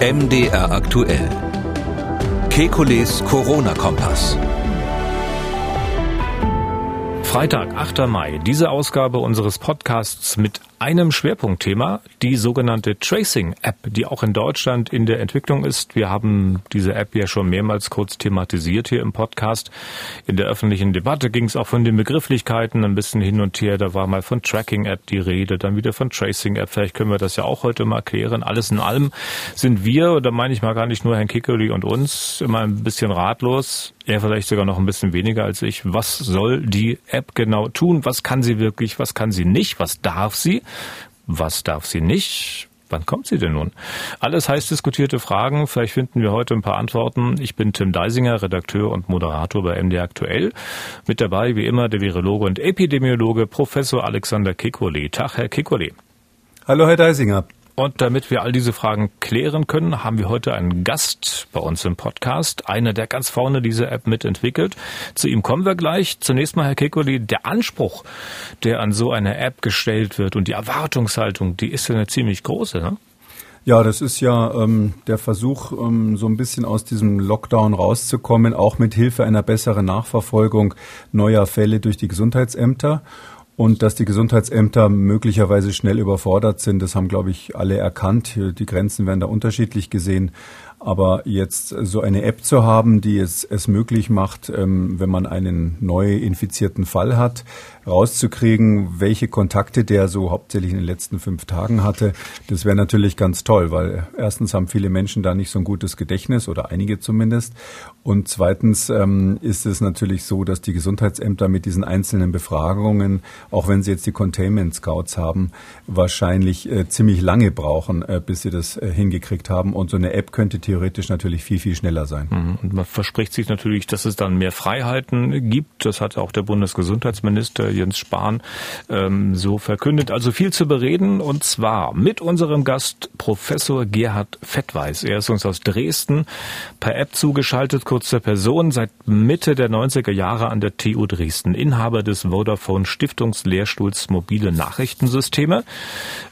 MDR aktuell. Kekules Corona-Kompass. Freitag, 8. Mai. Diese Ausgabe unseres Podcasts mit einem Schwerpunktthema, die sogenannte Tracing-App, die auch in Deutschland in der Entwicklung ist. Wir haben diese App ja schon mehrmals kurz thematisiert hier im Podcast. In der öffentlichen Debatte ging es auch von den Begrifflichkeiten ein bisschen hin und her. Da war mal von Tracking-App die Rede, dann wieder von Tracing-App. Vielleicht können wir das ja auch heute mal klären. Alles in allem sind wir, oder meine ich mal gar nicht nur Herrn Kickeli und uns, immer ein bisschen ratlos. Er vielleicht sogar noch ein bisschen weniger als ich. Was soll die App genau tun? Was kann sie wirklich? Was kann sie nicht? Was darf sie? Was darf sie nicht? Wann kommt sie denn nun? Alles heiß diskutierte Fragen. Vielleicht finden wir heute ein paar Antworten. Ich bin Tim Deisinger, Redakteur und Moderator bei MD Aktuell. Mit dabei, wie immer, der Virologe und Epidemiologe Professor Alexander Kikoli. Tag, Herr Kikoli. Hallo, Herr Deisinger. Und damit wir all diese Fragen klären können, haben wir heute einen Gast bei uns im Podcast, einer, der ganz vorne diese App mitentwickelt. Zu ihm kommen wir gleich. Zunächst mal, Herr Kekoli, der Anspruch, der an so eine App gestellt wird und die Erwartungshaltung, die ist ja eine ziemlich große, ne? Ja, das ist ja ähm, der Versuch, ähm, so ein bisschen aus diesem Lockdown rauszukommen, auch mit Hilfe einer besseren Nachverfolgung neuer Fälle durch die Gesundheitsämter. Und dass die Gesundheitsämter möglicherweise schnell überfordert sind, das haben, glaube ich, alle erkannt. Die Grenzen werden da unterschiedlich gesehen. Aber jetzt so eine App zu haben, die es, es möglich macht, ähm, wenn man einen neu infizierten Fall hat, rauszukriegen, welche Kontakte der so hauptsächlich in den letzten fünf Tagen hatte, das wäre natürlich ganz toll, weil erstens haben viele Menschen da nicht so ein gutes Gedächtnis oder einige zumindest. Und zweitens ähm, ist es natürlich so, dass die Gesundheitsämter mit diesen einzelnen Befragungen, auch wenn sie jetzt die Containment Scouts haben, wahrscheinlich äh, ziemlich lange brauchen, äh, bis sie das äh, hingekriegt haben. Und so eine App könnte theoretisch natürlich viel, viel schneller sein. Mhm. Und man verspricht sich natürlich, dass es dann mehr Freiheiten gibt. Das hat auch der Bundesgesundheitsminister Jens Spahn ähm, so verkündet. Also viel zu bereden und zwar mit unserem Gast Professor Gerhard Fettweis. Er ist uns aus Dresden per App zugeschaltet, kurz zur Person, seit Mitte der 90er Jahre an der TU Dresden, Inhaber des Vodafone Stiftungslehrstuhls Mobile Nachrichtensysteme,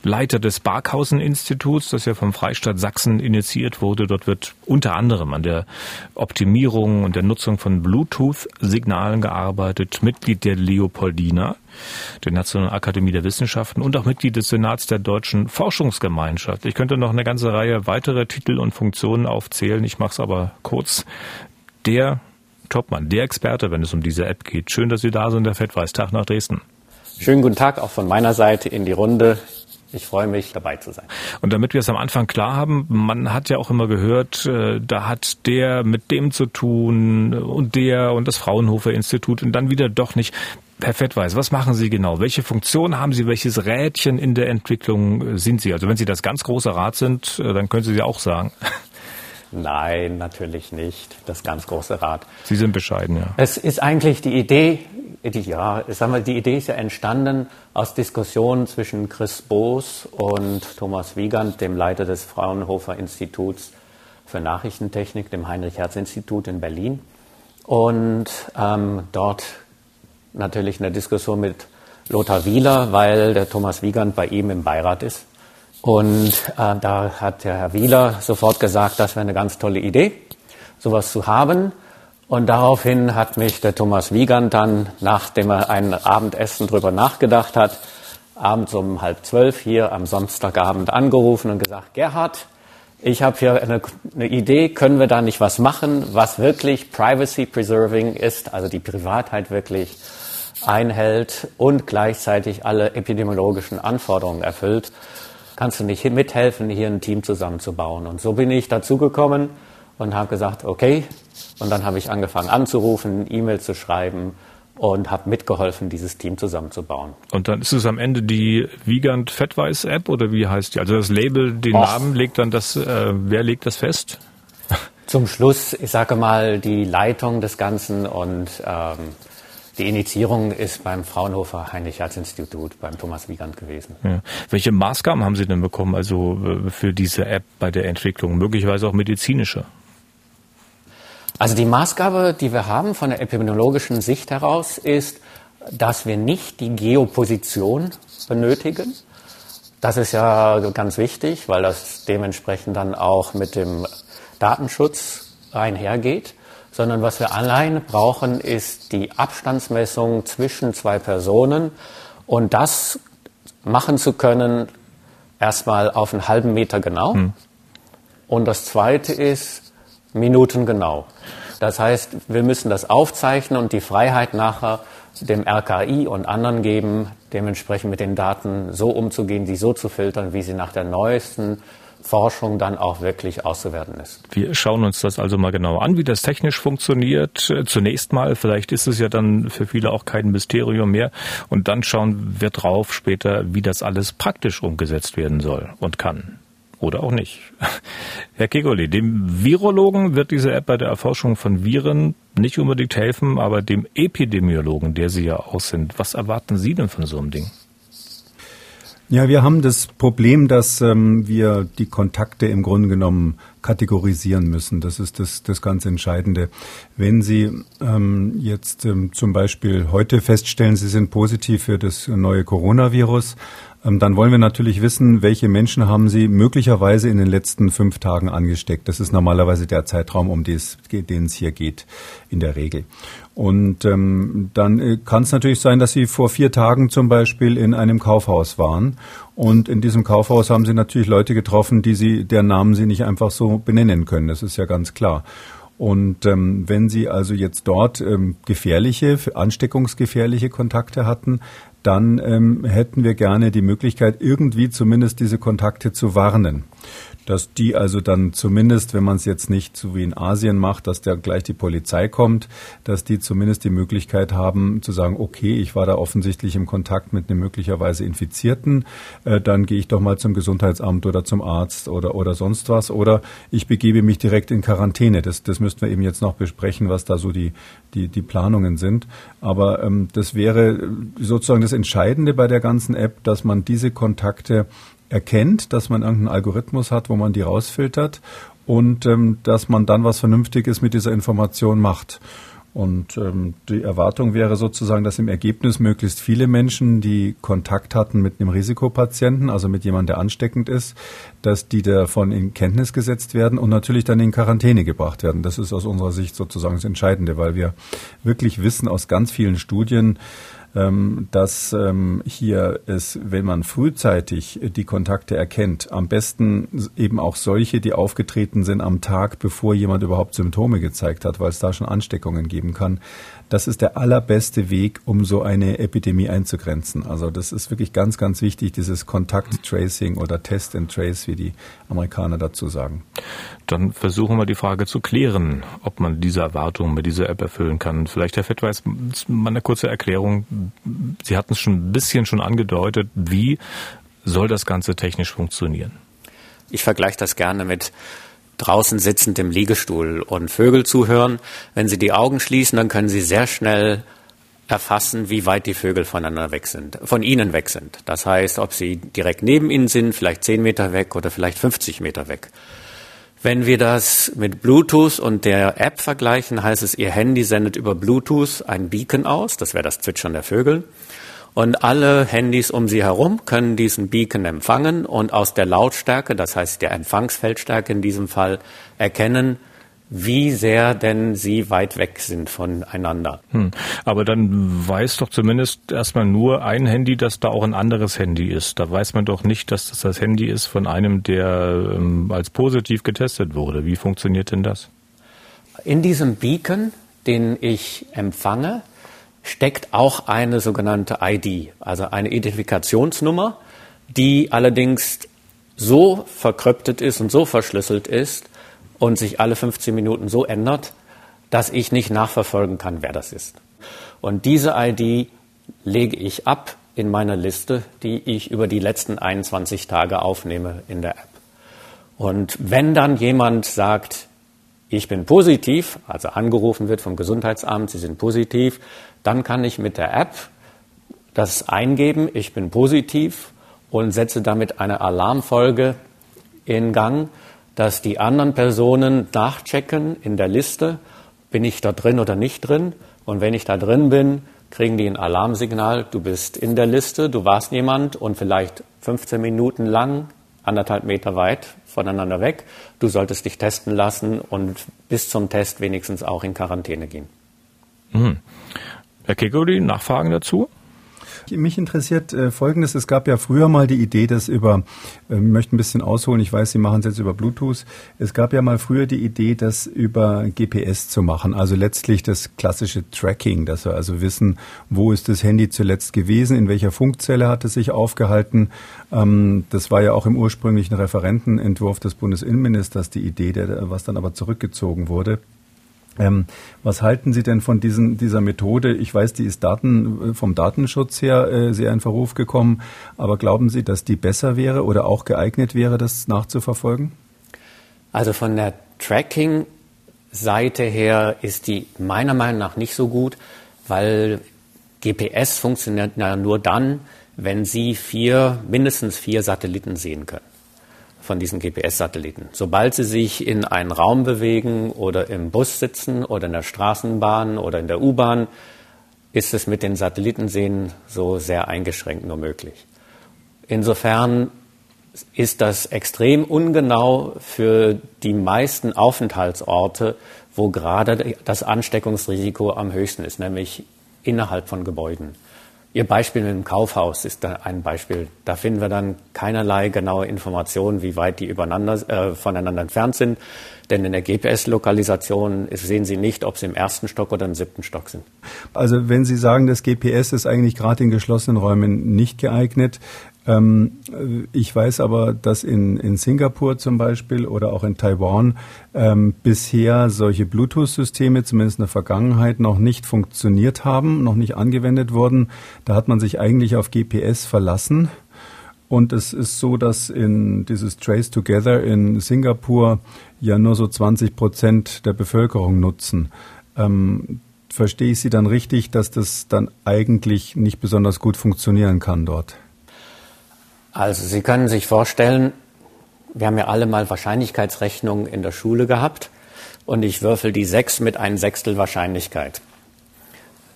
Leiter des Barkhausen Instituts, das ja vom Freistaat Sachsen initiiert wurde. Dort wird unter anderem an der Optimierung und der Nutzung von Bluetooth-Signalen gearbeitet, Mitglied der Leopoldina, der Nationalen Akademie der Wissenschaften und auch Mitglied des Senats der Deutschen Forschungsgemeinschaft. Ich könnte noch eine ganze Reihe weitere Titel und Funktionen aufzählen. Ich mache es aber kurz. Der Topmann, der Experte, wenn es um diese App geht. Schön, dass Sie da sind, der Fettweiß. Tag nach Dresden. Schönen guten Tag auch von meiner Seite in die Runde. Ich freue mich, dabei zu sein. Und damit wir es am Anfang klar haben, man hat ja auch immer gehört, äh, da hat der mit dem zu tun und der und das Fraunhofer Institut und dann wieder doch nicht. Herr Fettweis, was machen Sie genau? Welche Funktion haben Sie? Welches Rädchen in der Entwicklung sind Sie? Also wenn Sie das ganz große Rad sind, äh, dann können Sie ja auch sagen. Nein, natürlich nicht. Das ganz große Rad. Sie sind bescheiden, ja. Es ist eigentlich die Idee, die, ja, sag mal, die Idee ist ja entstanden aus Diskussionen zwischen Chris Boos und Thomas Wiegand, dem Leiter des Fraunhofer Instituts für Nachrichtentechnik, dem Heinrich-Herz-Institut in Berlin. Und ähm, dort natürlich eine Diskussion mit Lothar Wieler, weil der Thomas Wiegand bei ihm im Beirat ist. Und äh, da hat der Herr Wieler sofort gesagt, das wäre eine ganz tolle Idee, sowas zu haben. Und daraufhin hat mich der Thomas Wiegand dann, nachdem er ein Abendessen drüber nachgedacht hat, abends um halb zwölf hier am Samstagabend angerufen und gesagt, Gerhard, ich habe hier eine, eine, Idee, können wir da nicht was machen, was wirklich privacy preserving ist, also die Privatheit wirklich einhält und gleichzeitig alle epidemiologischen Anforderungen erfüllt. Kannst du nicht mithelfen, hier ein Team zusammenzubauen? Und so bin ich dazugekommen und habe gesagt, okay. Und dann habe ich angefangen anzurufen, E-Mail zu schreiben und habe mitgeholfen, dieses Team zusammenzubauen. Und dann ist es am Ende die Wiegand Fettweiß App oder wie heißt die? Also das Label, den Och. Namen legt dann das, äh, wer legt das fest? Zum Schluss, ich sage mal, die Leitung des Ganzen und ähm, die Initiierung ist beim Fraunhofer Heinrich-Herz-Institut, beim Thomas Wiegand gewesen. Ja. Welche Maßgaben haben Sie denn bekommen, also äh, für diese App bei der Entwicklung, möglicherweise auch medizinische? Also die Maßgabe, die wir haben von der epidemiologischen Sicht heraus, ist, dass wir nicht die Geoposition benötigen, Das ist ja ganz wichtig, weil das dementsprechend dann auch mit dem Datenschutz einhergeht. Sondern was wir alleine brauchen, ist die Abstandsmessung zwischen zwei Personen. Und das machen zu können, erstmal auf einen halben Meter genau. Hm. Und das zweite ist Minuten genau. Das heißt, wir müssen das aufzeichnen und die Freiheit nachher dem RKI und anderen geben, dementsprechend mit den Daten so umzugehen, die so zu filtern, wie sie nach der neuesten Forschung dann auch wirklich auszuwerten ist. Wir schauen uns das also mal genau an, wie das technisch funktioniert. Zunächst mal, vielleicht ist es ja dann für viele auch kein Mysterium mehr. Und dann schauen wir drauf später, wie das alles praktisch umgesetzt werden soll und kann. Oder auch nicht. Herr Kegoli, dem Virologen wird diese App bei der Erforschung von Viren nicht unbedingt helfen, aber dem Epidemiologen, der Sie ja auch sind, was erwarten Sie denn von so einem Ding? Ja, wir haben das Problem, dass ähm, wir die Kontakte im Grunde genommen kategorisieren müssen. Das ist das, das ganz Entscheidende. Wenn Sie ähm, jetzt ähm, zum Beispiel heute feststellen, Sie sind positiv für das neue Coronavirus, dann wollen wir natürlich wissen, welche Menschen haben Sie möglicherweise in den letzten fünf Tagen angesteckt. Das ist normalerweise der Zeitraum, um den es hier geht, in der Regel. Und ähm, dann äh, kann es natürlich sein, dass Sie vor vier Tagen zum Beispiel in einem Kaufhaus waren. Und in diesem Kaufhaus haben Sie natürlich Leute getroffen, die Sie, deren Namen Sie nicht einfach so benennen können. Das ist ja ganz klar. Und ähm, wenn Sie also jetzt dort ähm, gefährliche, ansteckungsgefährliche Kontakte hatten, dann ähm, hätten wir gerne die Möglichkeit, irgendwie zumindest diese Kontakte zu warnen dass die also dann zumindest, wenn man es jetzt nicht so wie in Asien macht, dass da gleich die Polizei kommt, dass die zumindest die Möglichkeit haben zu sagen, okay, ich war da offensichtlich im Kontakt mit einem möglicherweise Infizierten, äh, dann gehe ich doch mal zum Gesundheitsamt oder zum Arzt oder, oder sonst was oder ich begebe mich direkt in Quarantäne. Das, das müssten wir eben jetzt noch besprechen, was da so die, die, die Planungen sind. Aber ähm, das wäre sozusagen das Entscheidende bei der ganzen App, dass man diese Kontakte erkennt, dass man irgendeinen Algorithmus hat, wo man die rausfiltert und ähm, dass man dann was Vernünftiges mit dieser Information macht. Und ähm, die Erwartung wäre sozusagen, dass im Ergebnis möglichst viele Menschen, die Kontakt hatten mit einem Risikopatienten, also mit jemandem, der ansteckend ist, dass die davon in Kenntnis gesetzt werden und natürlich dann in Quarantäne gebracht werden. Das ist aus unserer Sicht sozusagen das Entscheidende, weil wir wirklich wissen aus ganz vielen Studien, dass ähm, hier es, wenn man frühzeitig die Kontakte erkennt, am besten eben auch solche, die aufgetreten sind am Tag, bevor jemand überhaupt Symptome gezeigt hat, weil es da schon Ansteckungen geben kann, das ist der allerbeste Weg, um so eine Epidemie einzugrenzen. Also das ist wirklich ganz, ganz wichtig, dieses Kontakt Tracing oder Test and Trace, wie die Amerikaner dazu sagen. Dann versuchen wir die Frage zu klären, ob man diese Erwartungen mit dieser App erfüllen kann. Vielleicht, Herr Fettweis, mal eine kurze Erklärung. Sie hatten es schon ein bisschen schon angedeutet. Wie soll das Ganze technisch funktionieren? Ich vergleiche das gerne mit draußen sitzend im Liegestuhl und Vögel zuhören. Wenn Sie die Augen schließen, dann können Sie sehr schnell erfassen, wie weit die Vögel voneinander weg sind, von Ihnen weg sind. Das heißt, ob sie direkt neben Ihnen sind, vielleicht 10 Meter weg oder vielleicht 50 Meter weg. Wenn wir das mit Bluetooth und der App vergleichen, heißt es, Ihr Handy sendet über Bluetooth ein Beacon aus, das wäre das Zwitschern der Vögel. Und alle Handys um sie herum können diesen Beacon empfangen und aus der Lautstärke, das heißt der Empfangsfeldstärke in diesem Fall, erkennen, wie sehr denn sie weit weg sind voneinander. Hm. Aber dann weiß doch zumindest erstmal nur ein Handy, dass da auch ein anderes Handy ist. Da weiß man doch nicht, dass das das Handy ist von einem, der ähm, als positiv getestet wurde. Wie funktioniert denn das? In diesem Beacon, den ich empfange, steckt auch eine sogenannte ID, also eine Identifikationsnummer, die allerdings so verkryptet ist und so verschlüsselt ist und sich alle 15 Minuten so ändert, dass ich nicht nachverfolgen kann, wer das ist. Und diese ID lege ich ab in meiner Liste, die ich über die letzten 21 Tage aufnehme in der App. Und wenn dann jemand sagt, ich bin positiv, also angerufen wird vom Gesundheitsamt, Sie sind positiv, dann kann ich mit der App das eingeben, ich bin positiv und setze damit eine Alarmfolge in Gang, dass die anderen Personen nachchecken in der Liste, bin ich da drin oder nicht drin. Und wenn ich da drin bin, kriegen die ein Alarmsignal, du bist in der Liste, du warst jemand und vielleicht 15 Minuten lang, anderthalb Meter weit voneinander weg, du solltest dich testen lassen und bis zum Test wenigstens auch in Quarantäne gehen. Mhm. Herr Kegoli, Nachfragen dazu? Mich interessiert äh, Folgendes. Es gab ja früher mal die Idee, dass über, äh, möchte ein bisschen ausholen, ich weiß, Sie machen es jetzt über Bluetooth. Es gab ja mal früher die Idee, das über GPS zu machen. Also letztlich das klassische Tracking, dass wir also wissen, wo ist das Handy zuletzt gewesen, in welcher Funkzelle hat es sich aufgehalten. Ähm, das war ja auch im ursprünglichen Referentenentwurf des Bundesinnenministers die Idee, der, was dann aber zurückgezogen wurde. Ähm, was halten Sie denn von diesen, dieser Methode? Ich weiß, die ist Daten, äh, vom Datenschutz her äh, sehr in Verruf gekommen, aber glauben Sie, dass die besser wäre oder auch geeignet wäre, das nachzuverfolgen? Also von der Tracking-Seite her ist die meiner Meinung nach nicht so gut, weil GPS funktioniert ja nur dann, wenn Sie vier, mindestens vier Satelliten sehen können von diesen GPS-Satelliten. Sobald sie sich in einen Raum bewegen oder im Bus sitzen oder in der Straßenbahn oder in der U-Bahn, ist es mit den Satellitensehen so sehr eingeschränkt nur möglich. Insofern ist das extrem ungenau für die meisten Aufenthaltsorte, wo gerade das Ansteckungsrisiko am höchsten ist, nämlich innerhalb von Gebäuden. Ihr Beispiel mit dem Kaufhaus ist da ein Beispiel. Da finden wir dann keinerlei genaue Informationen, wie weit die übereinander, äh, voneinander entfernt sind. Denn in der GPS-Lokalisation sehen Sie nicht, ob Sie im ersten Stock oder im siebten Stock sind. Also wenn Sie sagen, das GPS ist eigentlich gerade in geschlossenen Räumen nicht geeignet, ich weiß aber, dass in, in Singapur zum Beispiel oder auch in Taiwan ähm, bisher solche Bluetooth-Systeme zumindest in der Vergangenheit noch nicht funktioniert haben, noch nicht angewendet wurden. Da hat man sich eigentlich auf GPS verlassen. Und es ist so, dass in dieses Trace Together in Singapur ja nur so 20 Prozent der Bevölkerung nutzen. Ähm, verstehe ich Sie dann richtig, dass das dann eigentlich nicht besonders gut funktionieren kann dort? Also Sie können sich vorstellen, wir haben ja alle mal Wahrscheinlichkeitsrechnungen in der Schule gehabt und ich würfel die sechs mit einem Sechstel Wahrscheinlichkeit.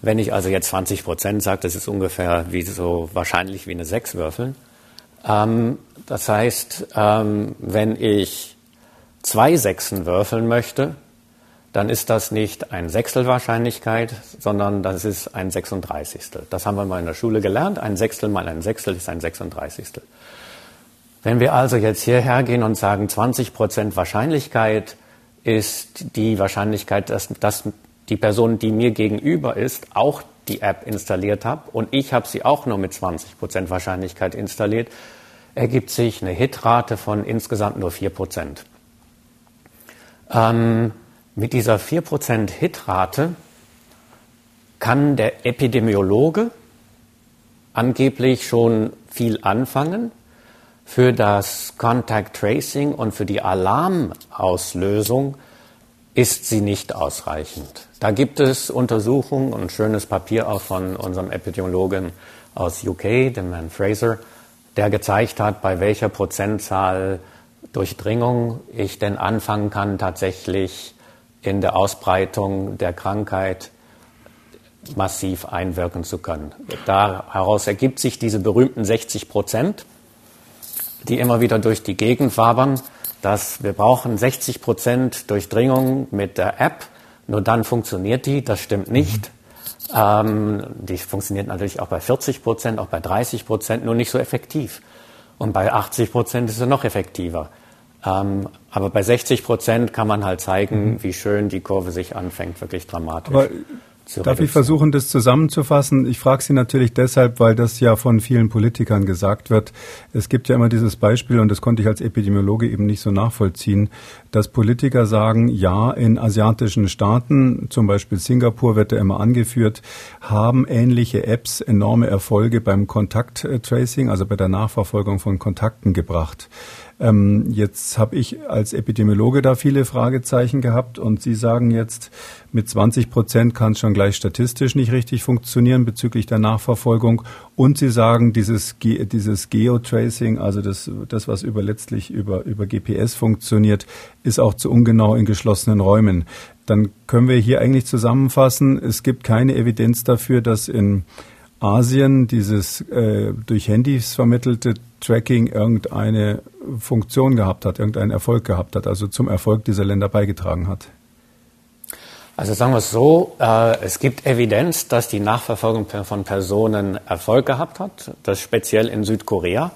Wenn ich also jetzt 20 Prozent sage, das ist ungefähr wie so wahrscheinlich wie eine sechs würfeln. Ähm, das heißt, ähm, wenn ich zwei Sechsen würfeln möchte, dann ist das nicht ein Sechstel Wahrscheinlichkeit, sondern das ist ein 36. Das haben wir mal in der Schule gelernt. Ein Sechstel mal ein Sechstel ist ein 36. Wenn wir also jetzt hierher gehen und sagen, 20 Prozent Wahrscheinlichkeit ist die Wahrscheinlichkeit, dass, dass die Person, die mir gegenüber ist, auch die App installiert hat und ich habe sie auch nur mit 20 Prozent Wahrscheinlichkeit installiert, ergibt sich eine Hitrate von insgesamt nur 4 Prozent. Ähm, mit dieser 4% Hitrate kann der Epidemiologe angeblich schon viel anfangen. Für das Contact Tracing und für die Alarmauslösung ist sie nicht ausreichend. Da gibt es Untersuchungen und ein schönes Papier auch von unserem Epidemiologen aus UK, dem Herrn Fraser, der gezeigt hat, bei welcher Prozentzahl Durchdringung ich denn anfangen kann, tatsächlich in der Ausbreitung der Krankheit massiv einwirken zu können. Daraus ergibt sich diese berühmten 60 Prozent, die immer wieder durch die Gegend wabern, dass wir brauchen 60 Prozent Durchdringung mit der App, nur dann funktioniert die. Das stimmt nicht. Ähm, die funktioniert natürlich auch bei 40 Prozent, auch bei 30 Prozent, nur nicht so effektiv. Und bei 80 Prozent ist sie noch effektiver. Ähm, aber bei 60 Prozent kann man halt zeigen, mhm. wie schön die Kurve sich anfängt, wirklich dramatisch. Aber Darf ich versuchen, das zusammenzufassen? Ich frage Sie natürlich deshalb, weil das ja von vielen Politikern gesagt wird. Es gibt ja immer dieses Beispiel, und das konnte ich als Epidemiologe eben nicht so nachvollziehen, dass Politiker sagen, ja, in asiatischen Staaten, zum Beispiel Singapur wird ja immer angeführt, haben ähnliche Apps enorme Erfolge beim Kontakttracing, also bei der Nachverfolgung von Kontakten gebracht. Ähm, jetzt habe ich als Epidemiologe da viele Fragezeichen gehabt und Sie sagen jetzt, mit 20 Prozent kann es schon gleich statistisch nicht richtig funktionieren bezüglich der Nachverfolgung. Und Sie sagen, dieses, dieses Geotracing, also das, das, was über letztlich über, über GPS funktioniert, ist auch zu ungenau in geschlossenen Räumen. dann können wir hier eigentlich zusammenfassen, es gibt keine Evidenz dafür, dass in Asien dieses äh, durch Handys vermittelte Tracking irgendeine Funktion gehabt hat, irgendeinen Erfolg gehabt hat, also zum Erfolg dieser Länder beigetragen hat. Also sagen wir es so, äh, es gibt Evidenz, dass die Nachverfolgung von Personen Erfolg gehabt hat, das speziell in Südkorea.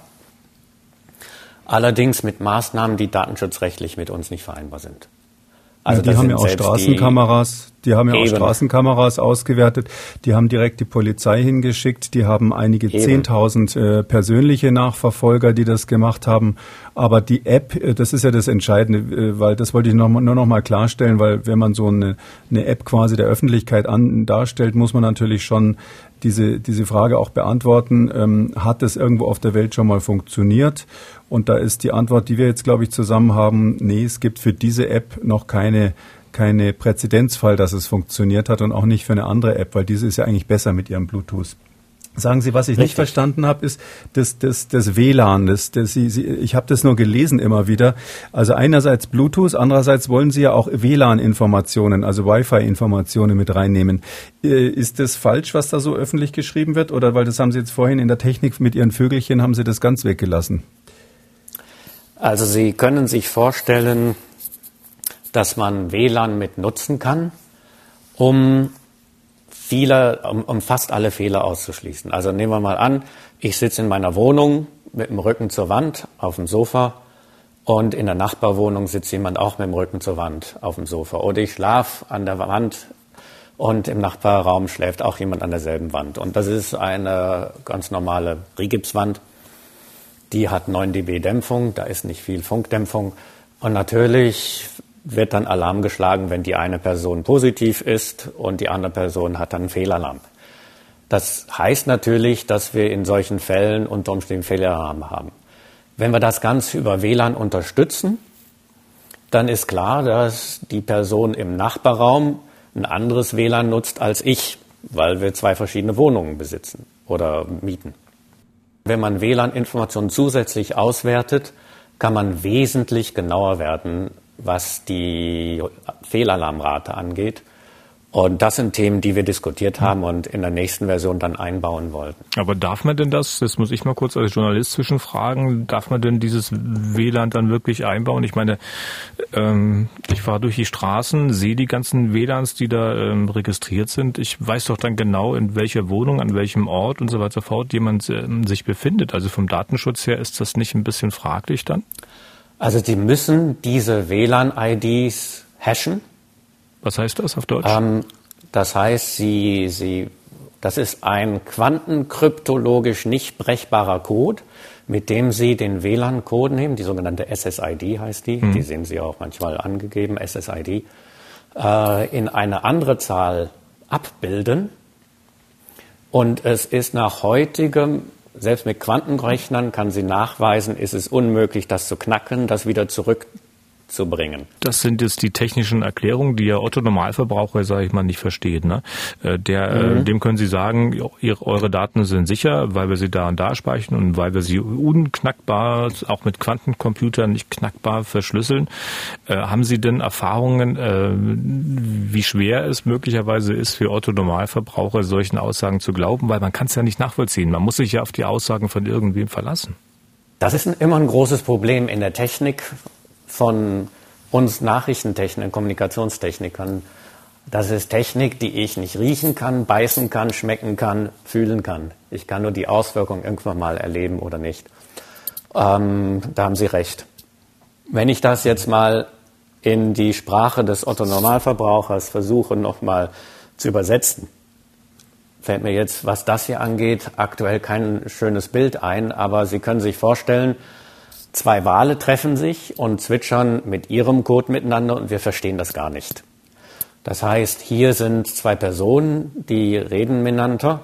Allerdings mit Maßnahmen, die datenschutzrechtlich mit uns nicht vereinbar sind. Also ja, die haben ja auch Straßenkameras, die, haben ja auch Straßenkameras ausgewertet, die haben direkt die Polizei hingeschickt, die haben einige zehntausend äh, persönliche Nachverfolger, die das gemacht haben. Aber die App, äh, das ist ja das Entscheidende, äh, weil das wollte ich noch, nur noch mal klarstellen, weil wenn man so eine, eine App quasi der Öffentlichkeit an, darstellt, muss man natürlich schon diese, diese Frage auch beantworten, ähm, hat es irgendwo auf der Welt schon mal funktioniert? Und da ist die Antwort, die wir jetzt, glaube ich, zusammen haben, nee, es gibt für diese App noch keine, keine Präzedenzfall, dass es funktioniert hat und auch nicht für eine andere App, weil diese ist ja eigentlich besser mit ihrem Bluetooth. Sagen Sie, was ich Richtig. nicht verstanden habe, ist das, das, das WLAN. Das, das, Sie, Sie, ich habe das nur gelesen immer wieder. Also einerseits Bluetooth, andererseits wollen Sie ja auch WLAN-Informationen, also Wi-Fi-Informationen mit reinnehmen. Äh, ist das falsch, was da so öffentlich geschrieben wird? Oder weil das haben Sie jetzt vorhin in der Technik mit Ihren Vögelchen, haben Sie das ganz weggelassen? Also Sie können sich vorstellen, dass man WLAN mit nutzen kann, um viele, um, um fast alle Fehler auszuschließen. Also nehmen wir mal an, ich sitze in meiner Wohnung mit dem Rücken zur Wand auf dem Sofa und in der Nachbarwohnung sitzt jemand auch mit dem Rücken zur Wand auf dem Sofa. Oder ich schlafe an der Wand und im Nachbarraum schläft auch jemand an derselben Wand. Und das ist eine ganz normale Rigipswand. Die hat 9 dB Dämpfung, da ist nicht viel Funkdämpfung. Und natürlich wird dann Alarm geschlagen, wenn die eine Person positiv ist und die andere Person hat dann einen Fehlalarm. Das heißt natürlich, dass wir in solchen Fällen unter Umständen Fehlalarm haben. Wenn wir das Ganze über WLAN unterstützen, dann ist klar, dass die Person im Nachbarraum ein anderes WLAN nutzt als ich, weil wir zwei verschiedene Wohnungen besitzen oder mieten. Wenn man WLAN-Informationen zusätzlich auswertet, kann man wesentlich genauer werden, was die Fehlalarmrate angeht und das sind Themen, die wir diskutiert haben und in der nächsten Version dann einbauen wollten. Aber darf man denn das, das muss ich mal kurz als Journalist zwischenfragen, darf man denn dieses WLAN dann wirklich einbauen? Ich meine, ähm, ich fahre durch die Straßen, sehe die ganzen WLANs, die da ähm, registriert sind. Ich weiß doch dann genau, in welcher Wohnung, an welchem Ort und so weiter fort jemand ähm, sich befindet. Also vom Datenschutz her ist das nicht ein bisschen fraglich dann? Also Sie müssen diese WLAN-IDs hashen was heißt das auf Deutsch? Ähm, das heißt, sie, sie, das ist ein quantenkryptologisch nicht brechbarer Code, mit dem Sie den WLAN-Code nehmen, die sogenannte SSID heißt die, mhm. die sehen Sie auch manchmal angegeben, SSID, äh, in eine andere Zahl abbilden. Und es ist nach heutigem, selbst mit Quantenrechnern kann sie nachweisen, ist es unmöglich, das zu knacken, das wieder zurück zu bringen. Das sind jetzt die technischen Erklärungen, die ja Otto Normalverbraucher, sage ich mal, nicht versteht. Ne? Äh, der, äh, mhm. Dem können Sie sagen, ihre, eure Daten sind sicher, weil wir sie da und da speichern und weil wir sie unknackbar, auch mit Quantencomputern nicht knackbar verschlüsseln. Äh, haben Sie denn Erfahrungen, äh, wie schwer es möglicherweise ist für Otto Normalverbraucher, solchen Aussagen zu glauben? Weil man kann es ja nicht nachvollziehen. Man muss sich ja auf die Aussagen von irgendwem verlassen. Das ist immer ein großes Problem in der Technik, von uns Nachrichtentechnikern, Kommunikationstechnikern. Das ist Technik, die ich nicht riechen kann, beißen kann, schmecken kann, fühlen kann. Ich kann nur die Auswirkungen irgendwann mal erleben oder nicht. Ähm, da haben Sie recht. Wenn ich das jetzt mal in die Sprache des Otto-Normalverbrauchers versuche, nochmal zu übersetzen, fällt mir jetzt, was das hier angeht, aktuell kein schönes Bild ein, aber Sie können sich vorstellen, Zwei Wale treffen sich und zwitschern mit ihrem Code miteinander und wir verstehen das gar nicht. Das heißt, hier sind zwei Personen, die reden miteinander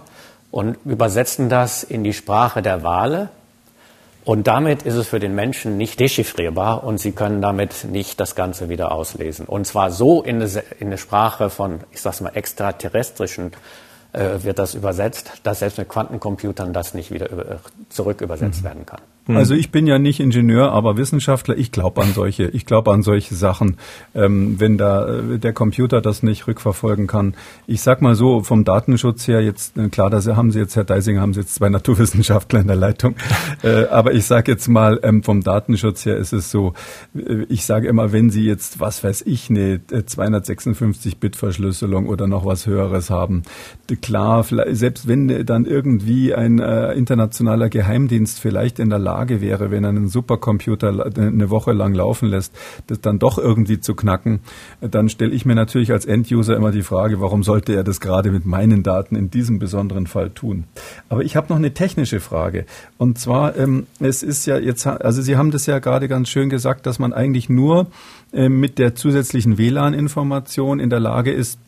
und übersetzen das in die Sprache der Wale. Und damit ist es für den Menschen nicht dechiffrierbar und sie können damit nicht das Ganze wieder auslesen. Und zwar so in eine, in eine Sprache von, ich sag's mal, extraterrestrischen äh, wird das übersetzt, dass selbst mit Quantencomputern das nicht wieder über, zurück übersetzt mhm. werden kann. Daten? Also ich bin ja nicht Ingenieur, aber Wissenschaftler. Ich glaube an solche, ich glaube an solche Sachen. Ähm, wenn da äh, der Computer das nicht rückverfolgen kann. Ich sag mal so vom Datenschutz her jetzt äh, klar, da haben Sie jetzt Herr Deisinger, haben Sie jetzt zwei Naturwissenschaftler in der Leitung. äh, aber ich sage jetzt mal ähm, vom Datenschutz her ist es so. Äh, ich sage immer, wenn Sie jetzt was weiß ich eine 256-Bit-Verschlüsselung oder noch was Höheres haben, klar, selbst wenn dann irgendwie ein äh, internationaler Geheimdienst vielleicht in der Lage wäre, wenn er einen Supercomputer eine Woche lang laufen lässt, das dann doch irgendwie zu knacken, dann stelle ich mir natürlich als Enduser immer die Frage, warum sollte er das gerade mit meinen Daten in diesem besonderen Fall tun? Aber ich habe noch eine technische Frage. Und zwar, ähm, es ist ja jetzt, also Sie haben das ja gerade ganz schön gesagt, dass man eigentlich nur äh, mit der zusätzlichen WLAN-Information in der Lage ist,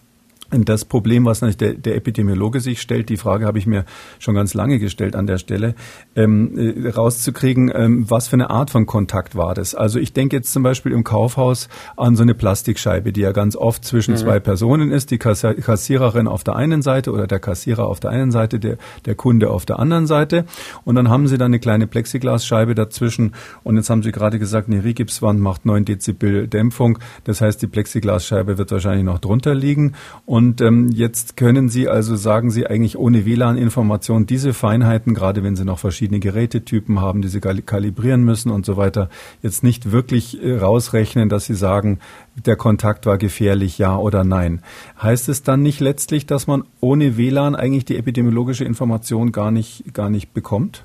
das Problem, was natürlich der, der, Epidemiologe sich stellt, die Frage habe ich mir schon ganz lange gestellt an der Stelle, ähm, äh, rauszukriegen, ähm, was für eine Art von Kontakt war das. Also ich denke jetzt zum Beispiel im Kaufhaus an so eine Plastikscheibe, die ja ganz oft zwischen mhm. zwei Personen ist, die Kassiererin auf der einen Seite oder der Kassierer auf der einen Seite, der, der Kunde auf der anderen Seite. Und dann haben sie da eine kleine Plexiglasscheibe dazwischen. Und jetzt haben sie gerade gesagt, eine Rigipswand macht 9 Dezibel Dämpfung. Das heißt, die Plexiglasscheibe wird wahrscheinlich noch drunter liegen. Und und ähm, jetzt können Sie also, sagen Sie eigentlich ohne WLAN-Information, diese Feinheiten, gerade wenn Sie noch verschiedene Gerätetypen haben, die Sie kalibrieren müssen und so weiter, jetzt nicht wirklich äh, rausrechnen, dass Sie sagen, der Kontakt war gefährlich, ja oder nein. Heißt es dann nicht letztlich, dass man ohne WLAN eigentlich die epidemiologische Information gar nicht, gar nicht bekommt?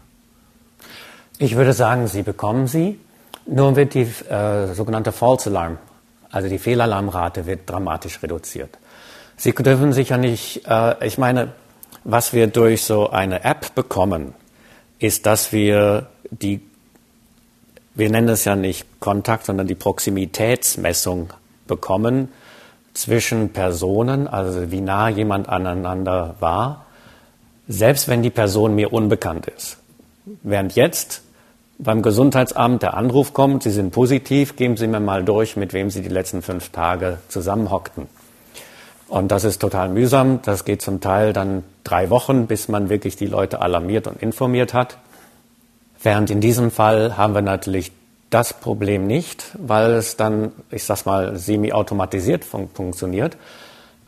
Ich würde sagen, Sie bekommen sie. Nur wird die äh, sogenannte False Alarm, also die Fehlalarmrate, wird dramatisch reduziert. Sie dürfen sich ja nicht, äh, ich meine, was wir durch so eine App bekommen, ist, dass wir die, wir nennen es ja nicht Kontakt, sondern die Proximitätsmessung bekommen zwischen Personen, also wie nah jemand aneinander war, selbst wenn die Person mir unbekannt ist. Während jetzt beim Gesundheitsamt der Anruf kommt, Sie sind positiv, geben Sie mir mal durch, mit wem Sie die letzten fünf Tage zusammenhockten. Und das ist total mühsam. Das geht zum Teil dann drei Wochen, bis man wirklich die Leute alarmiert und informiert hat. Während in diesem Fall haben wir natürlich das Problem nicht, weil es dann, ich sag's mal, semi-automatisiert fun funktioniert.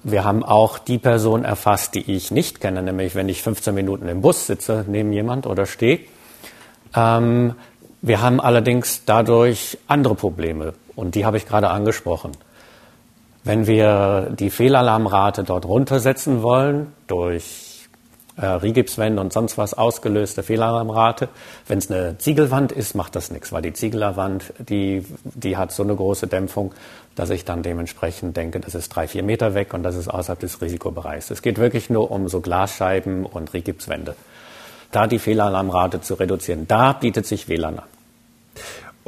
Wir haben auch die Person erfasst, die ich nicht kenne, nämlich wenn ich 15 Minuten im Bus sitze neben jemand oder stehe. Ähm, wir haben allerdings dadurch andere Probleme und die habe ich gerade angesprochen. Wenn wir die Fehlalarmrate dort runtersetzen wollen, durch äh, Rigipswände und sonst was ausgelöste Fehlalarmrate, wenn es eine Ziegelwand ist, macht das nichts, weil die Ziegelwand, die, die hat so eine große Dämpfung, dass ich dann dementsprechend denke, das ist drei, vier Meter weg und das ist außerhalb des Risikobereichs. Es geht wirklich nur um so Glasscheiben und Rigipswände. Da die Fehlalarmrate zu reduzieren, da bietet sich WLAN an.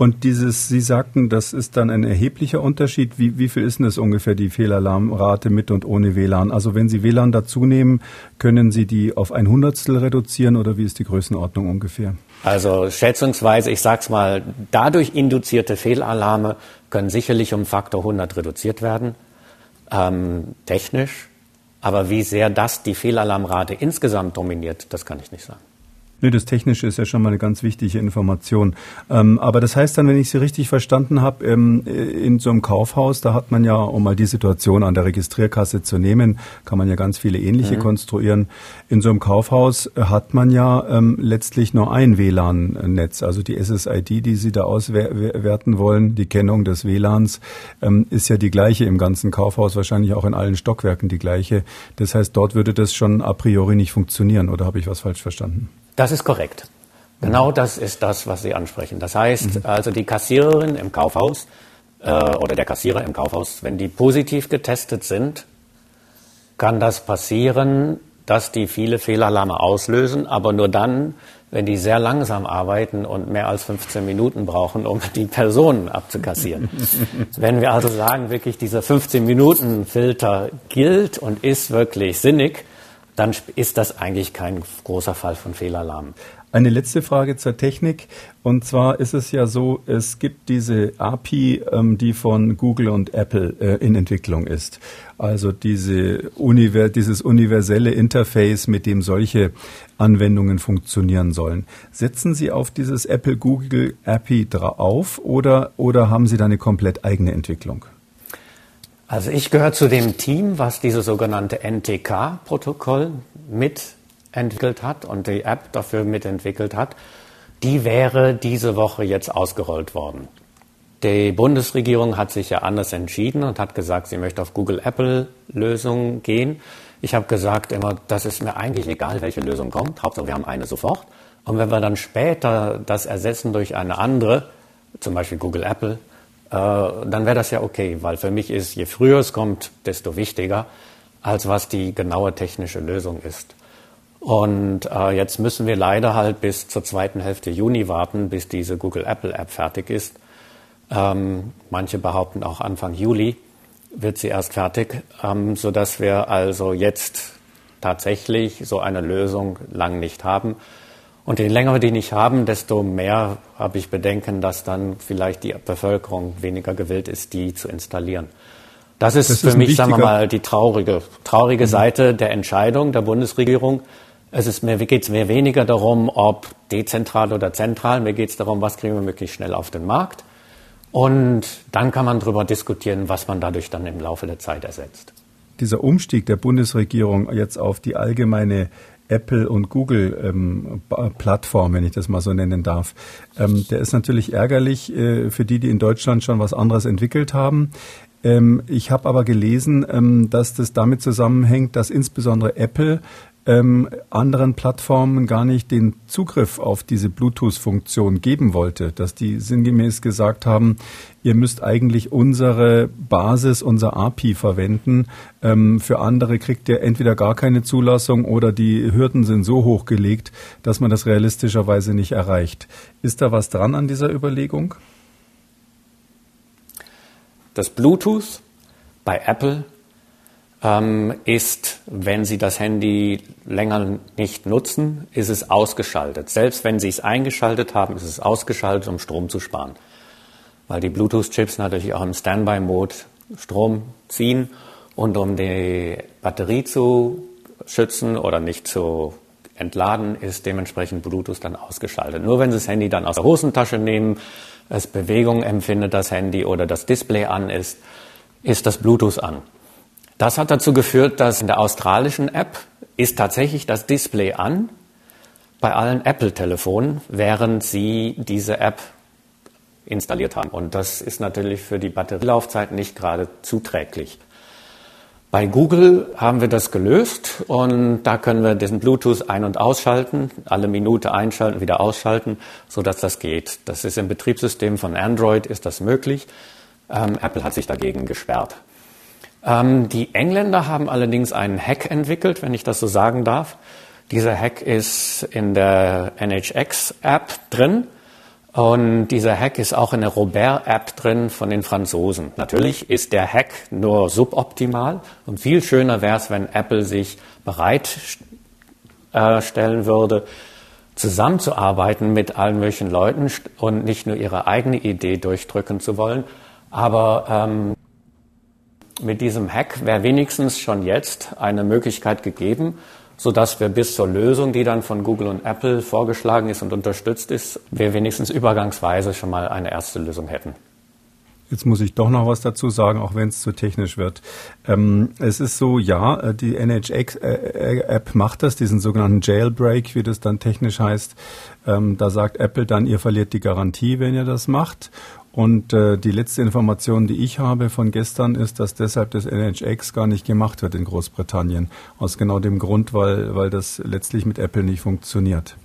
Und dieses, Sie sagten, das ist dann ein erheblicher Unterschied. Wie, wie viel ist denn das ungefähr, die Fehlalarmrate mit und ohne WLAN? Also wenn Sie WLAN dazu nehmen, können Sie die auf ein Hundertstel reduzieren oder wie ist die Größenordnung ungefähr? Also schätzungsweise, ich sag's mal, dadurch induzierte Fehlalarme können sicherlich um Faktor 100 reduziert werden, ähm, technisch. Aber wie sehr das die Fehlalarmrate insgesamt dominiert, das kann ich nicht sagen. Nee, das Technische ist ja schon mal eine ganz wichtige Information. Ähm, aber das heißt dann, wenn ich Sie richtig verstanden habe, ähm, in so einem Kaufhaus, da hat man ja, um mal die Situation an der Registrierkasse zu nehmen, kann man ja ganz viele ähnliche mhm. konstruieren. In so einem Kaufhaus hat man ja ähm, letztlich nur ein WLAN-Netz. Also die SSID, die Sie da auswerten wollen, die Kennung des WLANs, ähm, ist ja die gleiche im ganzen Kaufhaus, wahrscheinlich auch in allen Stockwerken die gleiche. Das heißt, dort würde das schon a priori nicht funktionieren. Oder habe ich was falsch verstanden? Das ist korrekt. Genau das ist das, was Sie ansprechen. Das heißt, mhm. also die Kassiererin im Kaufhaus äh, oder der Kassierer im Kaufhaus, wenn die positiv getestet sind, kann das passieren, dass die viele Fehlalarme auslösen, aber nur dann, wenn die sehr langsam arbeiten und mehr als 15 Minuten brauchen, um die Personen abzukassieren. wenn wir also sagen, wirklich dieser 15 Minuten Filter gilt und ist wirklich sinnig, dann ist das eigentlich kein großer Fall von Fehlalarm. Eine letzte Frage zur Technik. Und zwar ist es ja so, es gibt diese API, ähm, die von Google und Apple äh, in Entwicklung ist. Also diese Univer dieses universelle Interface, mit dem solche Anwendungen funktionieren sollen. Setzen Sie auf dieses Apple-Google API drauf oder, oder haben Sie da eine komplett eigene Entwicklung? Also ich gehöre zu dem Team, was dieses sogenannte NTK-Protokoll mit entwickelt hat und die App dafür mitentwickelt hat, die wäre diese Woche jetzt ausgerollt worden. Die Bundesregierung hat sich ja anders entschieden und hat gesagt, sie möchte auf Google-Apple-Lösungen gehen. Ich habe gesagt immer, das ist mir eigentlich egal, welche Lösung kommt. Hauptsache, wir haben eine sofort. Und wenn wir dann später das ersetzen durch eine andere, zum Beispiel Google Apple, dann wäre das ja okay, weil für mich ist, je früher es kommt, desto wichtiger, als was die genaue technische Lösung ist. Und äh, jetzt müssen wir leider halt bis zur zweiten Hälfte Juni warten, bis diese Google Apple App fertig ist. Ähm, manche behaupten auch Anfang Juli wird sie erst fertig, ähm, so dass wir also jetzt tatsächlich so eine Lösung lang nicht haben. Und je länger wir die nicht haben, desto mehr habe ich Bedenken, dass dann vielleicht die Bevölkerung weniger gewillt ist, die zu installieren. Das ist, das ist für mich, sagen wir mal, die traurige, traurige mhm. Seite der Entscheidung der Bundesregierung. Es ist mir, geht es mir weniger darum, ob dezentral oder zentral. Mir geht es darum, was kriegen wir möglichst schnell auf den Markt. Und dann kann man darüber diskutieren, was man dadurch dann im Laufe der Zeit ersetzt. Dieser Umstieg der Bundesregierung jetzt auf die allgemeine Apple und Google ähm, Plattform, wenn ich das mal so nennen darf, ähm, der ist natürlich ärgerlich äh, für die, die in Deutschland schon was anderes entwickelt haben. Ähm, ich habe aber gelesen, ähm, dass das damit zusammenhängt, dass insbesondere Apple ähm, anderen Plattformen gar nicht den Zugriff auf diese Bluetooth-Funktion geben wollte, dass die sinngemäß gesagt haben, ihr müsst eigentlich unsere Basis, unser API verwenden. Ähm, für andere kriegt ihr entweder gar keine Zulassung oder die Hürden sind so hochgelegt, dass man das realistischerweise nicht erreicht. Ist da was dran an dieser Überlegung? Das Bluetooth bei Apple ähm, ist, wenn Sie das Handy länger nicht nutzen, ist es ausgeschaltet. Selbst wenn Sie es eingeschaltet haben, ist es ausgeschaltet, um Strom zu sparen. Weil die Bluetooth-Chips natürlich auch im Standby-Mode Strom ziehen und um die Batterie zu schützen oder nicht zu entladen, ist dementsprechend Bluetooth dann ausgeschaltet. Nur wenn Sie das Handy dann aus der Hosentasche nehmen, es Bewegung empfindet, das Handy oder das Display an ist, ist das Bluetooth an. Das hat dazu geführt, dass in der australischen App ist tatsächlich das Display an bei allen Apple-Telefonen, während sie diese App installiert haben. Und das ist natürlich für die Batterielaufzeit nicht gerade zuträglich. Bei Google haben wir das gelöst und da können wir diesen Bluetooth ein- und ausschalten, alle Minute einschalten, wieder ausschalten, so dass das geht. Das ist im Betriebssystem von Android ist das möglich. Ähm, Apple hat sich dagegen gesperrt. Ähm, die Engländer haben allerdings einen Hack entwickelt, wenn ich das so sagen darf. Dieser Hack ist in der NHX-App drin. Und dieser Hack ist auch in der Robert-App drin von den Franzosen. Natürlich ist der Hack nur suboptimal und viel schöner wäre es, wenn Apple sich bereitstellen würde, zusammenzuarbeiten mit allen möglichen Leuten und nicht nur ihre eigene Idee durchdrücken zu wollen. Aber ähm, mit diesem Hack wäre wenigstens schon jetzt eine Möglichkeit gegeben, sodass wir bis zur Lösung, die dann von Google und Apple vorgeschlagen ist und unterstützt ist, wir wenigstens übergangsweise schon mal eine erste Lösung hätten. Jetzt muss ich doch noch was dazu sagen, auch wenn es zu technisch wird. Ähm, es ist so, ja, äh, die NHX-App äh, macht das, diesen sogenannten Jailbreak, wie das dann technisch heißt. Ähm, da sagt Apple dann, ihr verliert die Garantie, wenn ihr das macht. Und äh, die letzte Information, die ich habe von gestern, ist, dass deshalb das NHX gar nicht gemacht wird in Großbritannien. Aus genau dem Grund, weil, weil das letztlich mit Apple nicht funktioniert.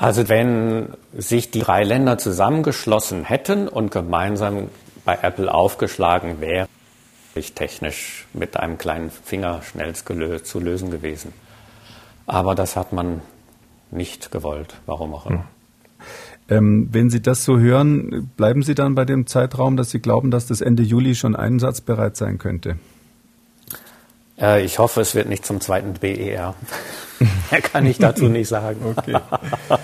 Also wenn sich die drei Länder zusammengeschlossen hätten und gemeinsam bei Apple aufgeschlagen wäre, ich technisch mit einem kleinen Finger schnell zu lösen gewesen. Aber das hat man nicht gewollt, warum auch immer. Hm. Ähm, wenn Sie das so hören, bleiben Sie dann bei dem Zeitraum, dass Sie glauben, dass das Ende Juli schon einsatzbereit sein könnte? Äh, ich hoffe, es wird nicht zum zweiten BER. Mehr kann ich dazu nicht sagen. Okay.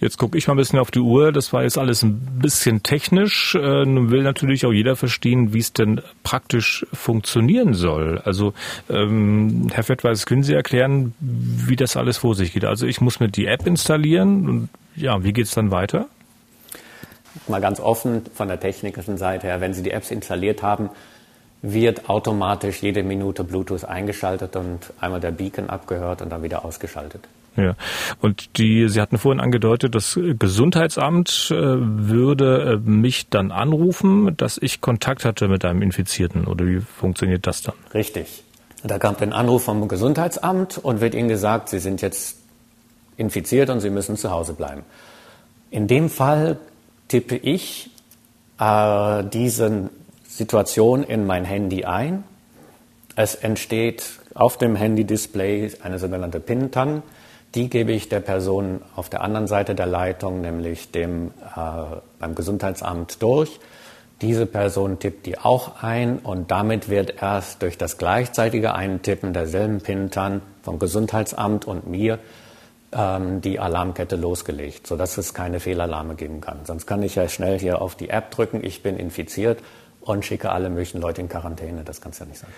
Jetzt gucke ich mal ein bisschen auf die Uhr. Das war jetzt alles ein bisschen technisch. Äh, nun will natürlich auch jeder verstehen, wie es denn praktisch funktionieren soll. Also, ähm, Herr Fettweis, können Sie erklären, wie das alles vor sich geht? Also ich muss mir die App installieren und ja, wie geht's dann weiter? Mal ganz offen von der technischen Seite her, wenn Sie die Apps installiert haben, wird automatisch jede Minute Bluetooth eingeschaltet und einmal der Beacon abgehört und dann wieder ausgeschaltet. Ja. Und die, Sie hatten vorhin angedeutet, das Gesundheitsamt äh, würde äh, mich dann anrufen, dass ich Kontakt hatte mit einem Infizierten. Oder wie funktioniert das dann? Richtig. Da kommt ein Anruf vom Gesundheitsamt und wird Ihnen gesagt, Sie sind jetzt infiziert und Sie müssen zu Hause bleiben. In dem Fall tippe ich äh, diese Situation in mein Handy ein. Es entsteht auf dem Handy-Display eine sogenannte PIN-TAN. Die gebe ich der Person auf der anderen Seite der Leitung, nämlich dem äh, beim Gesundheitsamt durch. Diese Person tippt die auch ein und damit wird erst durch das gleichzeitige Eintippen derselben PIN-TAN vom Gesundheitsamt und mir ähm, die Alarmkette losgelegt, sodass es keine Fehlalarme geben kann. Sonst kann ich ja schnell hier auf die App drücken, ich bin infiziert und schicke alle möglichen Leute in Quarantäne. Das kann es ja nicht sein.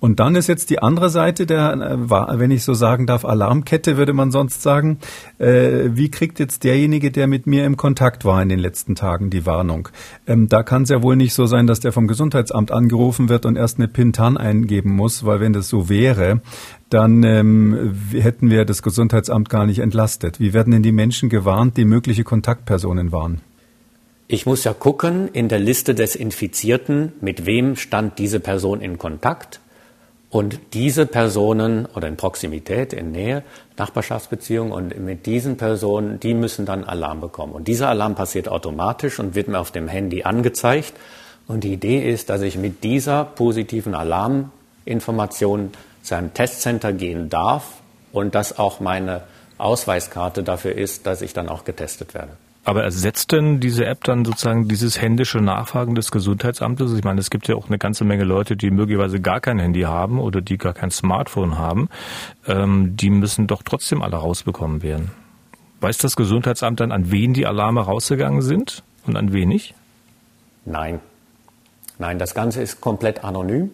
Und dann ist jetzt die andere Seite der, äh, wenn ich so sagen darf, Alarmkette, würde man sonst sagen. Äh, wie kriegt jetzt derjenige, der mit mir im Kontakt war in den letzten Tagen, die Warnung? Ähm, da kann es ja wohl nicht so sein, dass der vom Gesundheitsamt angerufen wird und erst eine Pintan eingeben muss, weil wenn das so wäre, dann ähm, hätten wir das Gesundheitsamt gar nicht entlastet. Wie werden denn die Menschen gewarnt, die mögliche Kontaktpersonen waren? Ich muss ja gucken in der Liste des Infizierten, mit wem stand diese Person in Kontakt und diese Personen oder in Proximität, in Nähe, Nachbarschaftsbeziehungen und mit diesen Personen, die müssen dann Alarm bekommen. Und dieser Alarm passiert automatisch und wird mir auf dem Handy angezeigt. Und die Idee ist, dass ich mit dieser positiven Alarminformation zu einem Testcenter gehen darf und dass auch meine Ausweiskarte dafür ist, dass ich dann auch getestet werde. Aber ersetzt denn diese App dann sozusagen dieses händische Nachfragen des Gesundheitsamtes? Ich meine, es gibt ja auch eine ganze Menge Leute, die möglicherweise gar kein Handy haben oder die gar kein Smartphone haben. Ähm, die müssen doch trotzdem alle rausbekommen werden. Weiß das Gesundheitsamt dann, an wen die Alarme rausgegangen sind und an wen nicht? Nein. Nein, das Ganze ist komplett anonym.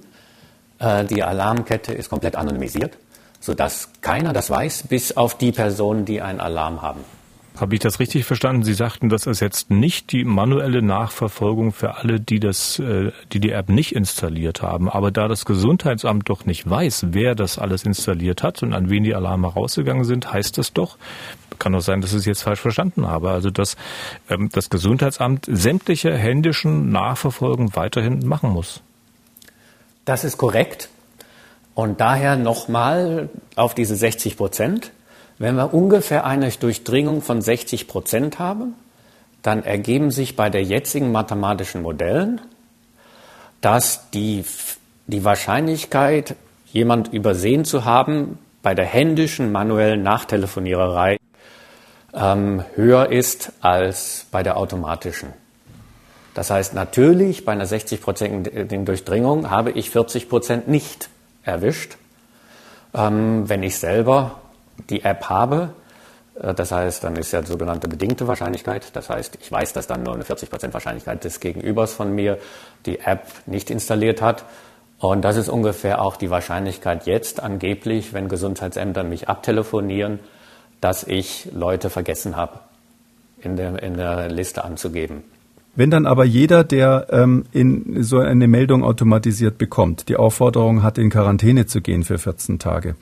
Äh, die Alarmkette ist komplett anonymisiert, sodass keiner das weiß, bis auf die Personen, die einen Alarm haben. Habe ich das richtig verstanden? Sie sagten, das ist jetzt nicht die manuelle Nachverfolgung für alle, die das, äh, die die App nicht installiert haben. Aber da das Gesundheitsamt doch nicht weiß, wer das alles installiert hat und an wen die Alarme rausgegangen sind, heißt das doch, kann doch sein, dass ich es jetzt falsch verstanden habe. Also dass ähm, das Gesundheitsamt sämtliche händischen Nachverfolgen weiterhin machen muss. Das ist korrekt. Und daher nochmal auf diese 60 Prozent. Wenn wir ungefähr eine Durchdringung von 60 Prozent haben, dann ergeben sich bei der jetzigen mathematischen Modellen, dass die, die Wahrscheinlichkeit, jemand übersehen zu haben, bei der händischen manuellen Nachtelefoniererei ähm, höher ist als bei der automatischen. Das heißt, natürlich bei einer 60-prozentigen Durchdringung habe ich 40 Prozent nicht erwischt. Ähm, wenn ich selber die App habe, äh, das heißt, dann ist ja die sogenannte bedingte Wahrscheinlichkeit. Das heißt, ich weiß, dass dann nur eine 40% Wahrscheinlichkeit des Gegenübers von mir die App nicht installiert hat. Und das ist ungefähr auch die Wahrscheinlichkeit jetzt angeblich, wenn Gesundheitsämter mich abtelefonieren, dass ich Leute vergessen habe, in der, in der Liste anzugeben. Wenn dann aber jeder, der ähm, in so eine Meldung automatisiert bekommt, die Aufforderung hat, in Quarantäne zu gehen für 14 Tage,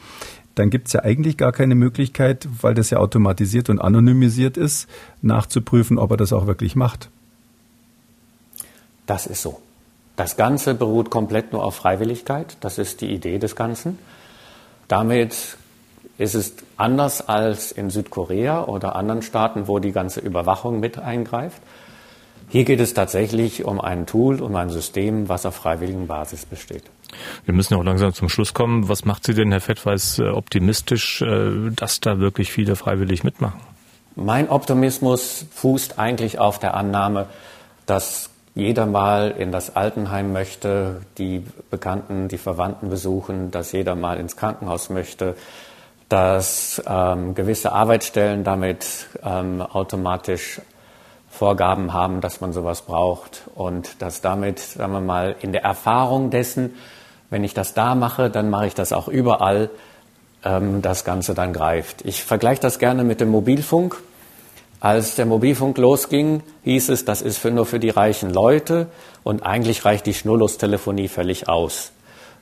dann gibt es ja eigentlich gar keine Möglichkeit, weil das ja automatisiert und anonymisiert ist, nachzuprüfen, ob er das auch wirklich macht. Das ist so. Das Ganze beruht komplett nur auf Freiwilligkeit. Das ist die Idee des Ganzen. Damit ist es anders als in Südkorea oder anderen Staaten, wo die ganze Überwachung mit eingreift. Hier geht es tatsächlich um ein Tool, um ein System, was auf freiwilligen Basis besteht. Wir müssen ja auch langsam zum Schluss kommen. Was macht Sie denn, Herr Fettweis, äh, optimistisch, äh, dass da wirklich viele freiwillig mitmachen? Mein Optimismus fußt eigentlich auf der Annahme, dass jeder mal in das Altenheim möchte, die Bekannten, die Verwandten besuchen, dass jeder mal ins Krankenhaus möchte, dass ähm, gewisse Arbeitsstellen damit ähm, automatisch Vorgaben haben, dass man sowas braucht und dass damit, sagen wir mal, in der Erfahrung dessen, wenn ich das da mache, dann mache ich das auch überall, ähm, das Ganze dann greift. Ich vergleiche das gerne mit dem Mobilfunk. Als der Mobilfunk losging, hieß es, das ist für, nur für die reichen Leute und eigentlich reicht die Schnurlustelefonie völlig aus.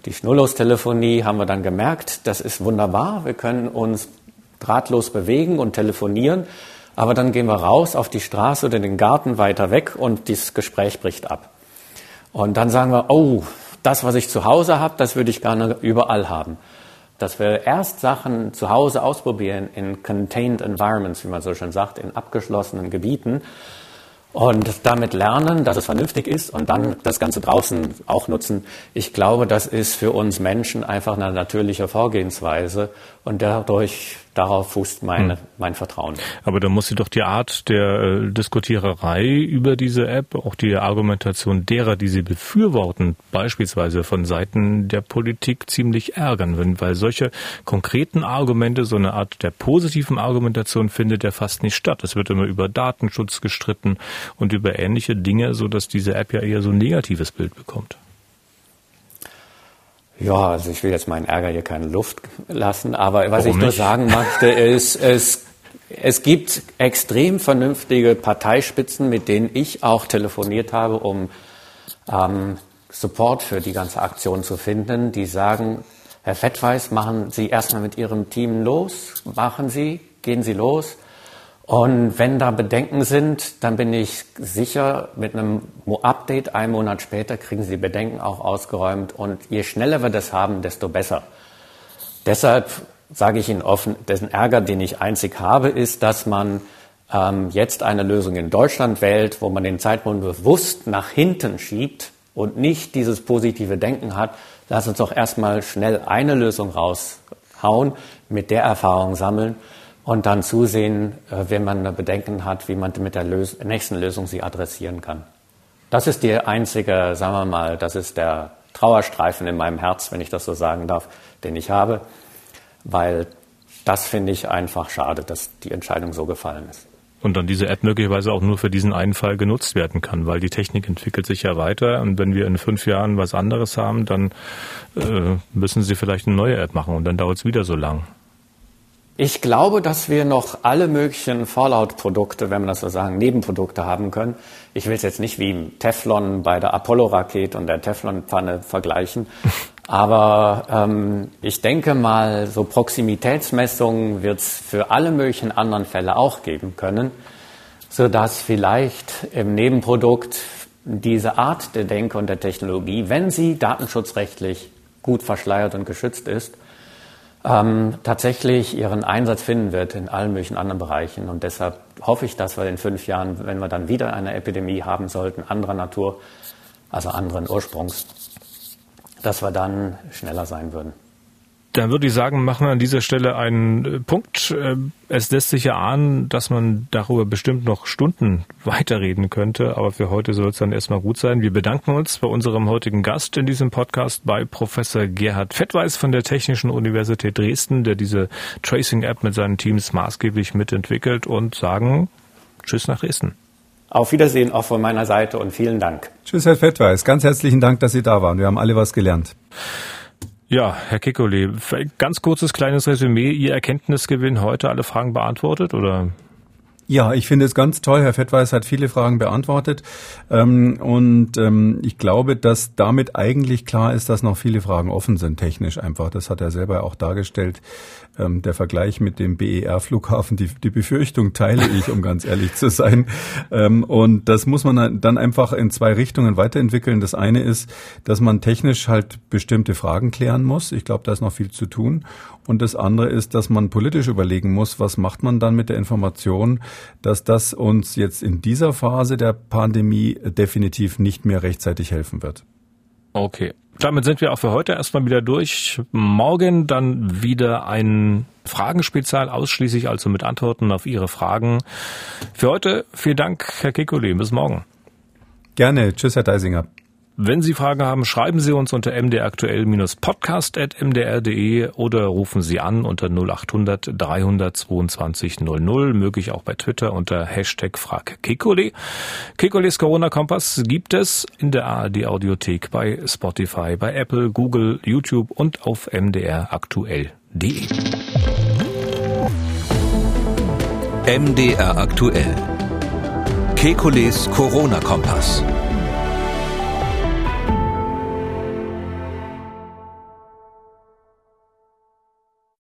Die Schnurlustelefonie haben wir dann gemerkt, das ist wunderbar, wir können uns drahtlos bewegen und telefonieren, aber dann gehen wir raus auf die Straße oder den Garten weiter weg und das Gespräch bricht ab. Und dann sagen wir, oh, das, was ich zu Hause habe, das würde ich gerne überall haben dass wir erst Sachen zu Hause ausprobieren in contained environments, wie man so schön sagt, in abgeschlossenen Gebieten und damit lernen, dass es vernünftig ist und dann das Ganze draußen auch nutzen. Ich glaube, das ist für uns Menschen einfach eine natürliche Vorgehensweise und dadurch darauf fußt meine, hm. mein Vertrauen. Aber da muss sie doch die Art der äh, Diskutiererei über diese App, auch die Argumentation derer, die sie befürworten, beispielsweise von Seiten der Politik ziemlich ärgern, wenn, weil solche konkreten Argumente, so eine Art der positiven Argumentation findet ja fast nicht statt. Es wird immer über Datenschutz gestritten und über ähnliche Dinge, so dass diese App ja eher so ein negatives Bild bekommt. Ja, also ich will jetzt meinen Ärger hier keine Luft lassen, aber was Warum ich nur sagen möchte, ist, es, es gibt extrem vernünftige Parteispitzen, mit denen ich auch telefoniert habe, um ähm, Support für die ganze Aktion zu finden, die sagen, Herr Fettweiß, machen Sie erstmal mit Ihrem Team los, machen Sie, gehen Sie los. Und wenn da Bedenken sind, dann bin ich sicher, mit einem Update einen Monat später kriegen Sie die Bedenken auch ausgeräumt. Und je schneller wir das haben, desto besser. Deshalb sage ich Ihnen offen, dessen Ärger, den ich einzig habe, ist, dass man ähm, jetzt eine Lösung in Deutschland wählt, wo man den Zeitpunkt bewusst nach hinten schiebt und nicht dieses positive Denken hat. Lass uns doch erstmal schnell eine Lösung raushauen, mit der Erfahrung sammeln und dann zusehen, äh, wenn man Bedenken hat, wie man mit der Lös nächsten Lösung sie adressieren kann. Das ist die einzige, sagen wir mal, das ist der Trauerstreifen in meinem Herz, wenn ich das so sagen darf, den ich habe, weil das finde ich einfach schade, dass die Entscheidung so gefallen ist. Und dann diese App möglicherweise auch nur für diesen einen Fall genutzt werden kann, weil die Technik entwickelt sich ja weiter und wenn wir in fünf Jahren was anderes haben, dann äh, müssen sie vielleicht eine neue App machen und dann dauert es wieder so lang. Ich glaube, dass wir noch alle möglichen Fallout-Produkte, wenn man das so sagen, Nebenprodukte haben können. Ich will es jetzt nicht wie Teflon bei der Apollo-Rakete und der Teflon-Pfanne vergleichen. Aber ähm, ich denke mal, so Proximitätsmessungen wird es für alle möglichen anderen Fälle auch geben können, sodass vielleicht im Nebenprodukt diese Art der Denke und der Technologie, wenn sie datenschutzrechtlich gut verschleiert und geschützt ist, ähm, tatsächlich ihren Einsatz finden wird in allen möglichen anderen Bereichen. Und deshalb hoffe ich, dass wir in fünf Jahren, wenn wir dann wieder eine Epidemie haben sollten, anderer Natur, also anderen Ursprungs, dass wir dann schneller sein würden. Dann würde ich sagen, machen wir an dieser Stelle einen äh, Punkt. Äh, es lässt sich ja ahnen, dass man darüber bestimmt noch Stunden weiterreden könnte, aber für heute soll es dann erstmal gut sein. Wir bedanken uns bei unserem heutigen Gast in diesem Podcast, bei Professor Gerhard Fettweis von der Technischen Universität Dresden, der diese Tracing-App mit seinen Teams maßgeblich mitentwickelt und sagen Tschüss nach Dresden. Auf Wiedersehen auch von meiner Seite und vielen Dank. Tschüss, Herr Fettweis. Ganz herzlichen Dank, dass Sie da waren. Wir haben alle was gelernt. Ja, Herr Kikole, ganz kurzes kleines Resümee. Ihr Erkenntnisgewinn heute alle Fragen beantwortet oder? Ja, ich finde es ganz toll. Herr Fettweis hat viele Fragen beantwortet. Ähm, und ähm, ich glaube, dass damit eigentlich klar ist, dass noch viele Fragen offen sind, technisch einfach. Das hat er selber auch dargestellt. Ähm, der Vergleich mit dem BER-Flughafen, die, die Befürchtung teile ich, um ganz ehrlich zu sein. Ähm, und das muss man dann einfach in zwei Richtungen weiterentwickeln. Das eine ist, dass man technisch halt bestimmte Fragen klären muss. Ich glaube, da ist noch viel zu tun. Und das andere ist, dass man politisch überlegen muss, was macht man dann mit der Information, dass das uns jetzt in dieser Phase der Pandemie definitiv nicht mehr rechtzeitig helfen wird. Okay. Damit sind wir auch für heute erstmal wieder durch. Morgen dann wieder ein Fragenspezial, ausschließlich also mit Antworten auf Ihre Fragen. Für heute vielen Dank, Herr Kikuli. Bis morgen. Gerne. Tschüss, Herr Deisinger. Wenn Sie Fragen haben, schreiben Sie uns unter mdraktuell-podcast.mdr.de oder rufen Sie an unter 0800 322 00, möglich auch bei Twitter unter Hashtag FragKekole. Kekules Corona-Kompass gibt es in der ARD Audiothek bei Spotify, bei Apple, Google, YouTube und auf mdraktuell.de. MDR aktuell. Kekules Corona-Kompass.